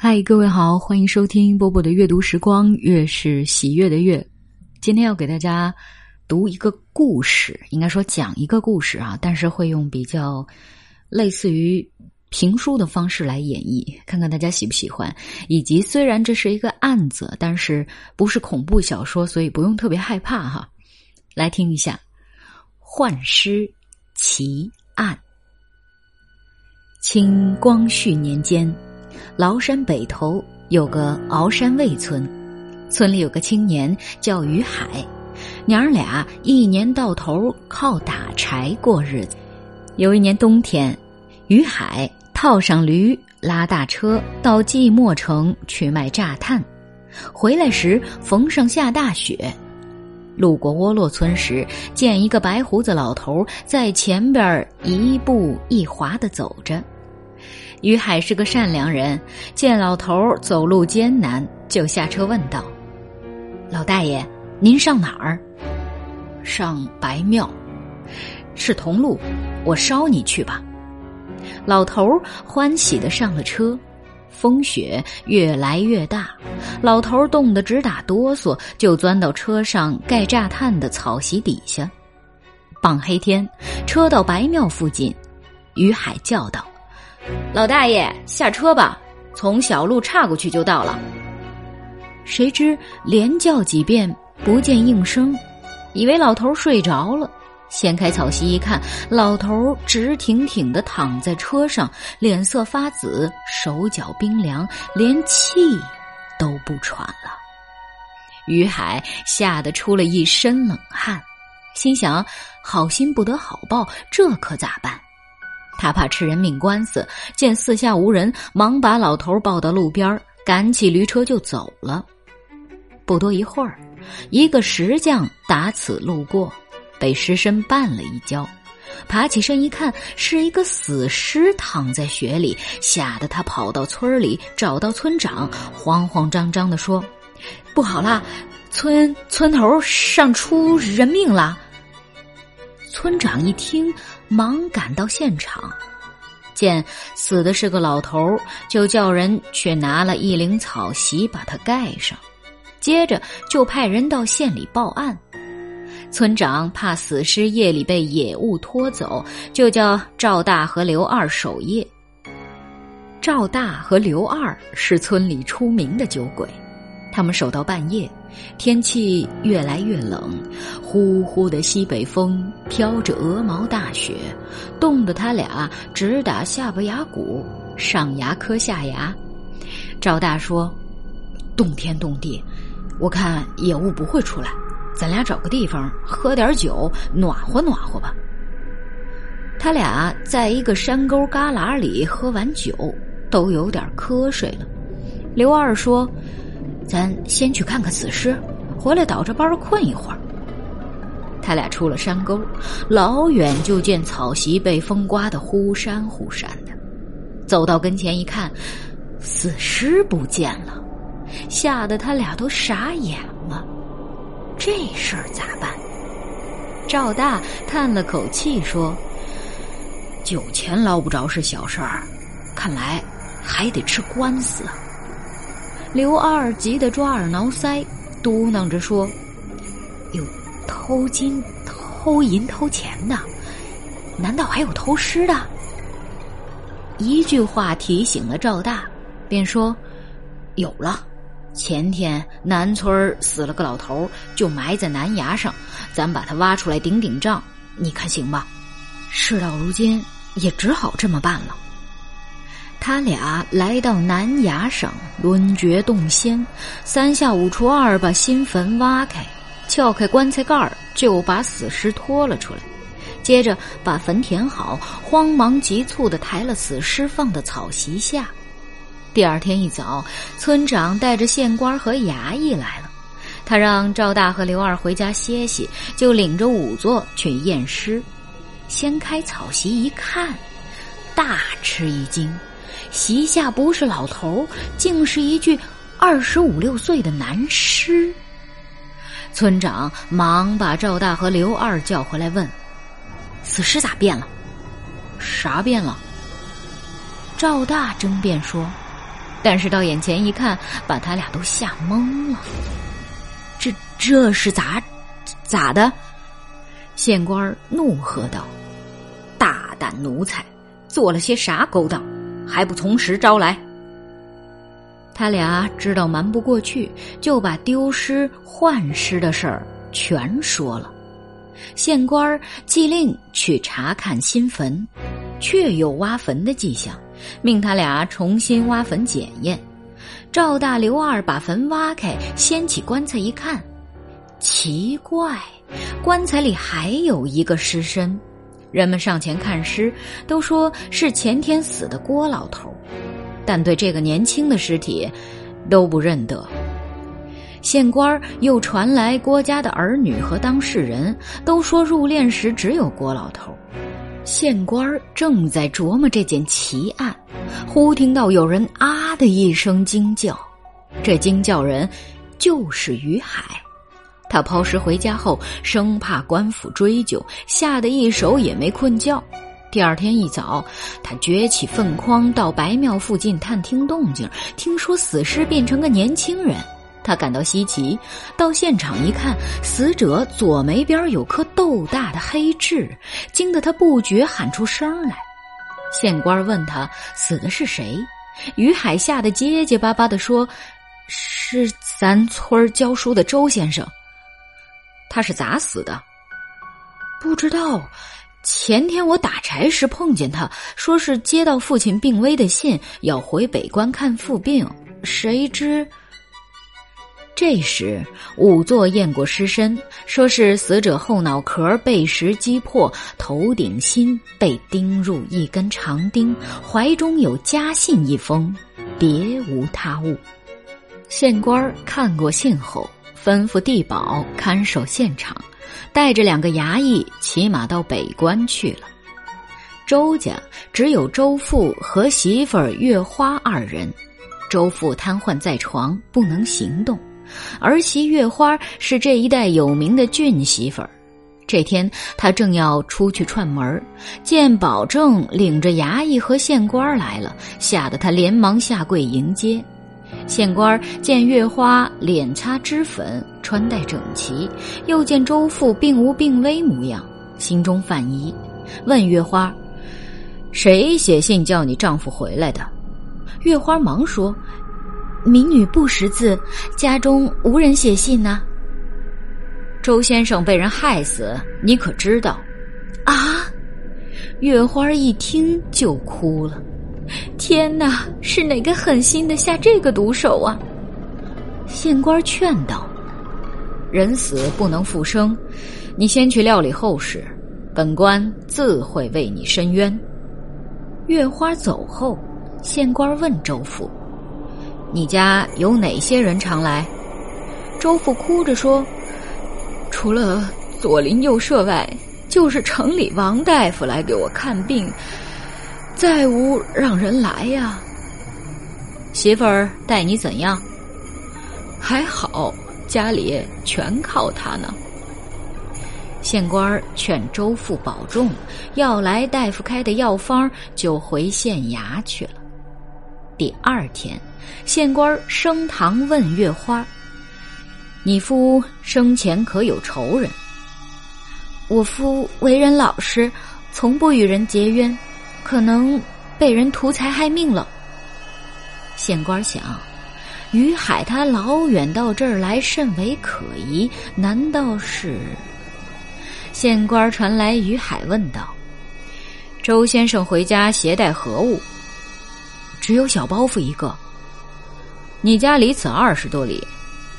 嗨，各位好，欢迎收听波波的阅读时光，月是喜悦的月。今天要给大家读一个故事，应该说讲一个故事啊，但是会用比较类似于评书的方式来演绎，看看大家喜不喜欢。以及虽然这是一个案子，但是不是恐怖小说，所以不用特别害怕哈。来听一下《幻师奇案》。清光绪年间。崂山北头有个鳌山卫村，村里有个青年叫于海，娘儿俩一年到头靠打柴过日子。有一年冬天，于海套上驴，拉大车到即墨城去卖炸炭，回来时逢上下大雪。路过窝落村时，见一个白胡子老头在前边一步一滑的走着。于海是个善良人，见老头走路艰难，就下车问道：“老大爷，您上哪儿？”“上白庙，是同路，我捎你去吧。”老头欢喜的上了车。风雪越来越大，老头冻得直打哆嗦，就钻到车上盖炸炭的草席底下。傍黑天，车到白庙附近，于海叫道。老大爷，下车吧，从小路岔过去就到了。谁知连叫几遍不见应声，以为老头睡着了，掀开草席一看，老头直挺挺的躺在车上，脸色发紫，手脚冰凉，连气都不喘了。于海吓得出了一身冷汗，心想：好心不得好报，这可咋办？他怕吃人命官司，见四下无人，忙把老头抱到路边，赶起驴车就走了。不多一会儿，一个石匠打此路过，被尸身绊了一跤，爬起身一看，是一个死尸躺在雪里，吓得他跑到村里找到村长，慌慌张张的说：“不好啦，村村头上出人命了。”村长一听。忙赶到现场，见死的是个老头，就叫人去拿了一领草席把他盖上，接着就派人到县里报案。村长怕死尸夜里被野物拖走，就叫赵大和刘二守夜。赵大和刘二是村里出名的酒鬼，他们守到半夜。天气越来越冷，呼呼的西北风飘着鹅毛大雪，冻得他俩直打下巴牙骨，上牙磕下牙。赵大说：“冬天冻地，我看野物不会出来，咱俩找个地方喝点酒，暖和暖和吧。”他俩在一个山沟旮旯里喝完酒，都有点瞌睡了。刘二说。咱先去看看死尸，回来倒着班困一会儿。他俩出了山沟，老远就见草席被风刮得忽闪忽闪的。走到跟前一看，死尸不见了，吓得他俩都傻眼了。这事儿咋办？赵大叹了口气说：“酒钱捞不着是小事儿，看来还得吃官司。”刘二急得抓耳挠腮，嘟囔着说：“有偷金、偷银、偷钱的，难道还有偷尸的？”一句话提醒了赵大，便说：“有了，前天南村死了个老头，就埋在南崖上，咱把他挖出来顶顶账，你看行吧？”事到如今，也只好这么办了。他俩来到南崖上，抡掘洞仙，三下五除二把新坟挖开，撬开棺材盖儿，就把死尸拖了出来。接着把坟填好，慌忙急促的抬了死尸放到草席下。第二天一早，村长带着县官和衙役来了，他让赵大和刘二回家歇息，就领着仵作去验尸。掀开草席一看，大吃一惊。席下不是老头，竟是一具二十五六岁的男尸。村长忙把赵大和刘二叫回来问：“死尸咋变了？啥变了？”赵大争辩说：“但是到眼前一看，把他俩都吓懵了。这这是咋咋的？县官怒喝道：“大胆奴才，做了些啥勾当？还不从实招来！”他俩知道瞒不过去，就把丢失、换尸的事儿全说了。县官儿既令去查看新坟，确有挖坟的迹象，命他俩重新挖坟检验。赵大、刘二把坟挖开，掀起棺材一看，奇怪，棺材里还有一个尸身。人们上前看尸，都说是前天死的郭老头。但对这个年轻的尸体，都不认得。县官又传来郭家的儿女和当事人都说入殓时只有郭老头。县官正在琢磨这件奇案，忽听到有人啊的一声惊叫，这惊叫人就是于海。他抛尸回家后，生怕官府追究，吓得一手也没困觉。第二天一早，他撅起粪筐到白庙附近探听动静，听说死尸变成个年轻人，他感到稀奇，到现场一看，死者左眉边有颗豆大的黑痣，惊得他不觉喊出声来。县官问他死的是谁，于海吓得结结巴巴地说：“是咱村教书的周先生。”他是咋死的？不知道。前天我打柴时碰见他，说是接到父亲病危的信，要回北关看父病。谁知这时仵作验过尸身，说是死者后脑壳被石击破，头顶心被钉入一根长钉，怀中有家信一封，别无他物。县官看过信后，吩咐地保看守现场。带着两个衙役骑马到北关去了。周家只有周父和媳妇儿月花二人。周父瘫痪在床，不能行动；儿媳月花是这一带有名的俊媳妇儿。这天，他正要出去串门见保正领着衙役和县官来了，吓得他连忙下跪迎接。县官见月花脸擦脂粉，穿戴整齐，又见周父并无病危模样，心中犯疑，问月花：“谁写信叫你丈夫回来的？”月花忙说：“民女不识字，家中无人写信呢。”周先生被人害死，你可知道？啊！月花一听就哭了。天哪，是哪个狠心的下这个毒手啊？县官劝道：“人死不能复生，你先去料理后事，本官自会为你伸冤。”月花走后，县官问周父：“你家有哪些人常来？”周父哭着说：“除了左邻右舍外，就是城里王大夫来给我看病。”再无让人来呀。媳妇儿待你怎样？还好，家里全靠他呢。县官劝周父保重，要来大夫开的药方，就回县衙去了。第二天，县官升堂问月花：“你夫生前可有仇人？”我夫为人老实，从不与人结冤。可能被人图财害命了。县官想，于海他老远到这儿来，甚为可疑。难道是？县官传来于海问道：“周先生回家携带何物？”只有小包袱一个。你家离此二十多里，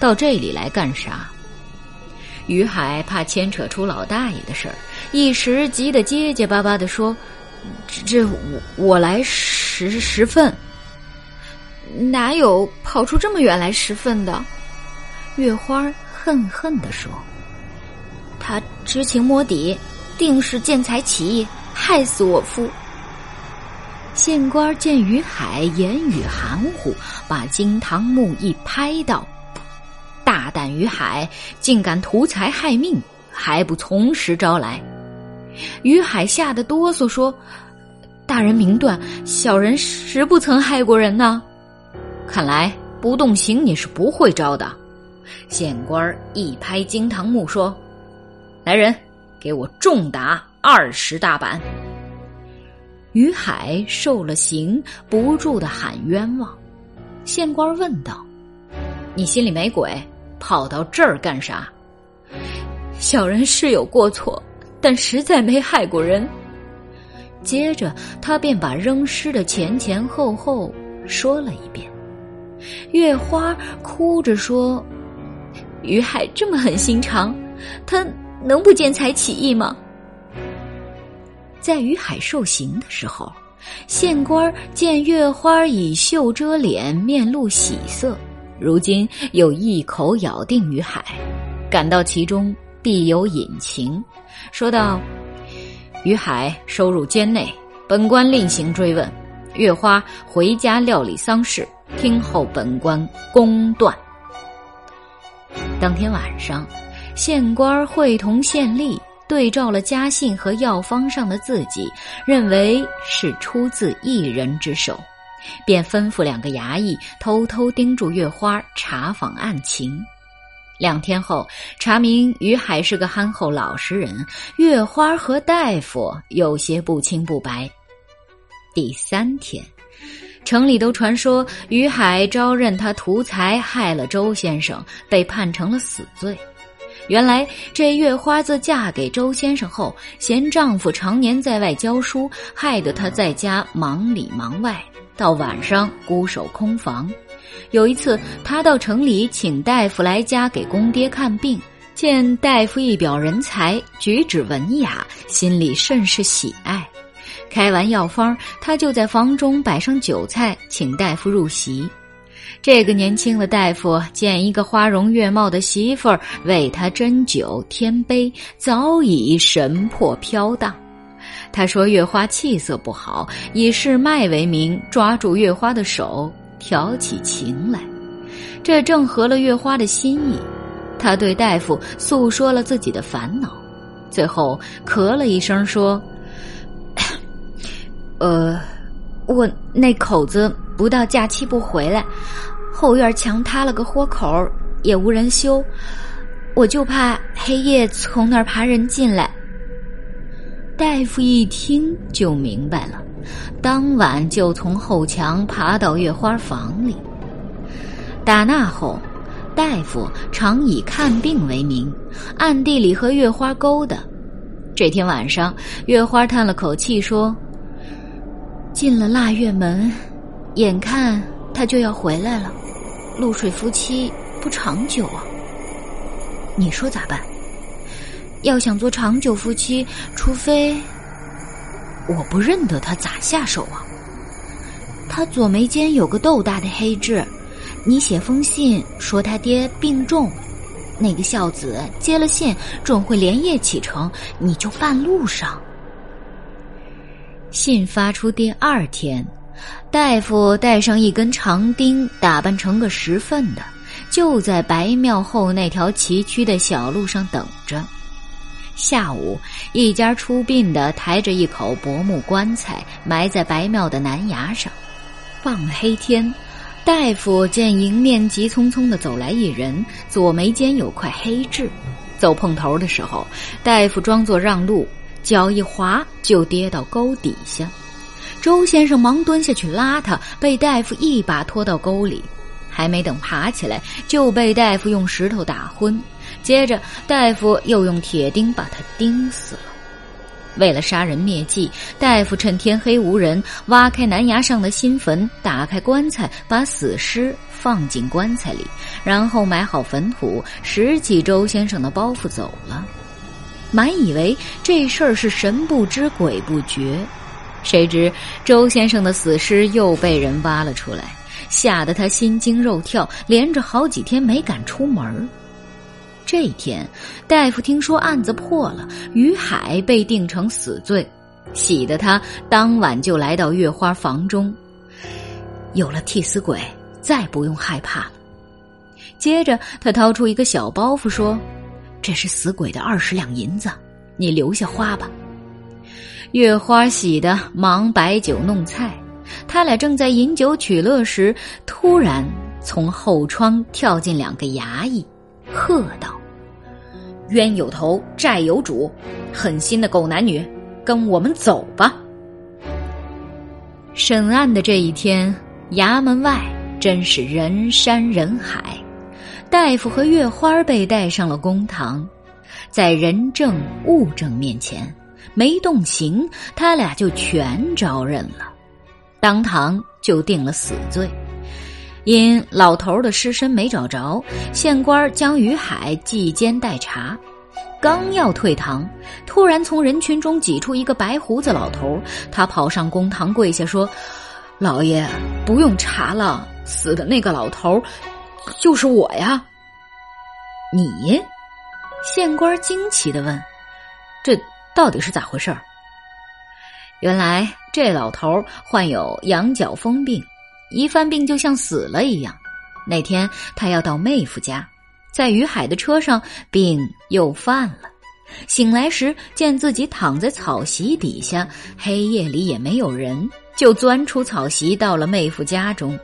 到这里来干啥？于海怕牵扯出老大爷的事儿，一时急得结结巴巴的说。这我我来拾拾粪，哪有跑出这么远来拾粪的？月花恨恨地说：“他知情摸底，定是见财起意，害死我夫。”县官见于海言语含糊，把惊堂木一拍道：“大胆于海，竟敢图财害命，还不从实招来！”于海吓得哆嗦，说：“大人明断，小人实不曾害过人呢。”看来不动刑你是不会招的。县官一拍惊堂木说：“来人，给我重打二十大板。”于海受了刑，不住的喊冤枉。县官问道：“你心里没鬼，跑到这儿干啥？”小人是有过错，但实在没害过人。接着，他便把扔尸的前前后后说了一遍。月花哭着说：“于海这么狠心肠，他能不见财起意吗？”在于海受刑的时候，县官见月花以袖遮脸，面露喜色，如今又一口咬定于海，感到其中必有隐情，说道：“于海收入监内，本官另行追问。月花回家料理丧事，听候本官公断。”当天晚上，县官会同县吏。对照了家信和药方上的字迹，认为是出自一人之手，便吩咐两个衙役偷偷盯住月花查访案情。两天后，查明于海是个憨厚老实人，月花和大夫有些不清不白。第三天，城里都传说于海招认他图财害了周先生，被判成了死罪。原来这月花自嫁给周先生后，嫌丈夫常年在外教书，害得她在家忙里忙外，到晚上孤守空房。有一次，他到城里请大夫来家给公爹看病，见大夫一表人才，举止文雅，心里甚是喜爱。开完药方，他就在房中摆上酒菜，请大夫入席。这个年轻的大夫见一个花容月貌的媳妇儿为他斟酒添杯，早已神魄飘荡。他说月花气色不好，以试脉为名，抓住月花的手挑起情来。这正合了月花的心意。他对大夫诉说了自己的烦恼，最后咳了一声说：“ 呃，我那口子。”不到假期不回来，后院墙塌了个豁口，也无人修，我就怕黑夜从那儿爬人进来。大夫一听就明白了，当晚就从后墙爬到月花房里。打那后，大夫常以看病为名，暗地里和月花勾搭。这天晚上，月花叹了口气说：“进了腊月门。”眼看他就要回来了，露水夫妻不长久啊。你说咋办？要想做长久夫妻，除非我不认得他，咋下手啊？他左眉间有个豆大的黑痣，你写封信说他爹病重，那个孝子接了信准会连夜启程，你就半路上。信发出第二天。大夫带上一根长钉，打扮成个拾粪的，就在白庙后那条崎岖的小路上等着。下午，一家出殡的抬着一口薄木棺材，埋在白庙的南崖上。傍黑天，大夫见迎面急匆匆的走来一人，左眉间有块黑痣。走碰头的时候，大夫装作让路，脚一滑就跌到沟底下。周先生忙蹲下去拉他，被大夫一把拖到沟里，还没等爬起来，就被大夫用石头打昏。接着，大夫又用铁钉把他钉死了。为了杀人灭迹，大夫趁天黑无人，挖开南崖上的新坟，打开棺材，把死尸放进棺材里，然后埋好坟土，拾起周先生的包袱走了。满以为这事儿是神不知鬼不觉。谁知周先生的死尸又被人挖了出来，吓得他心惊肉跳，连着好几天没敢出门。这一天，大夫听说案子破了，于海被定成死罪，喜得他当晚就来到月花房中。有了替死鬼，再不用害怕了。接着，他掏出一个小包袱，说：“这是死鬼的二十两银子，你留下花吧。”月花喜得忙摆酒弄菜，他俩正在饮酒取乐时，突然从后窗跳进两个衙役，喝道：“冤有头，债有主，狠心的狗男女，跟我们走吧！”审案的这一天，衙门外真是人山人海，大夫和月花被带上了公堂，在人证物证面前。没动刑，他俩就全招认了，当堂就定了死罪。因老头的尸身没找着，县官将于海记监待查。刚要退堂，突然从人群中挤出一个白胡子老头，他跑上公堂跪下说：“老爷，不用查了，死的那个老头就是我呀。”你？县官惊奇的问：“这？”到底是咋回事？原来这老头患有羊角风病，一犯病就像死了一样。那天他要到妹夫家，在于海的车上，病又犯了。醒来时见自己躺在草席底下，黑夜里也没有人，就钻出草席到了妹夫家中。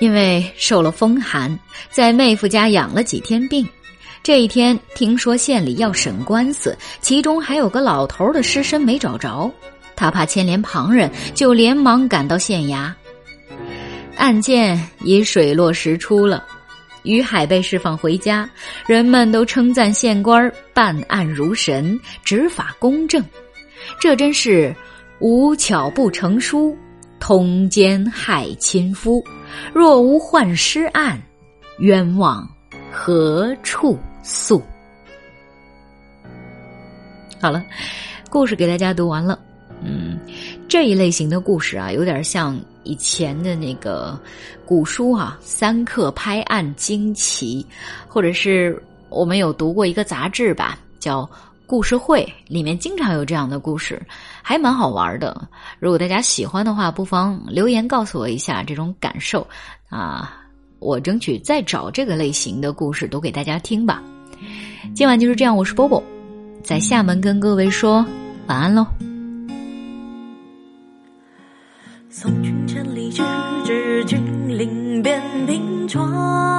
因为受了风寒，在妹夫家养了几天病。这一天，听说县里要审官司，其中还有个老头的尸身没找着，他怕牵连旁人，就连忙赶到县衙。案件已水落石出了，于海被释放回家，人们都称赞县官办案如神，执法公正。这真是无巧不成书，通奸害亲夫。若无换尸案，冤枉何处？诉。好了，故事给大家读完了。嗯，这一类型的故事啊，有点像以前的那个古书啊，《三刻拍案惊奇》，或者是我们有读过一个杂志吧，叫《故事会》，里面经常有这样的故事，还蛮好玩的。如果大家喜欢的话，不妨留言告诉我一下这种感受啊。我争取再找这个类型的故事读给大家听吧。今晚就是这样，我是波波，在厦门跟各位说晚安喽。送君千里，直至君临边平川。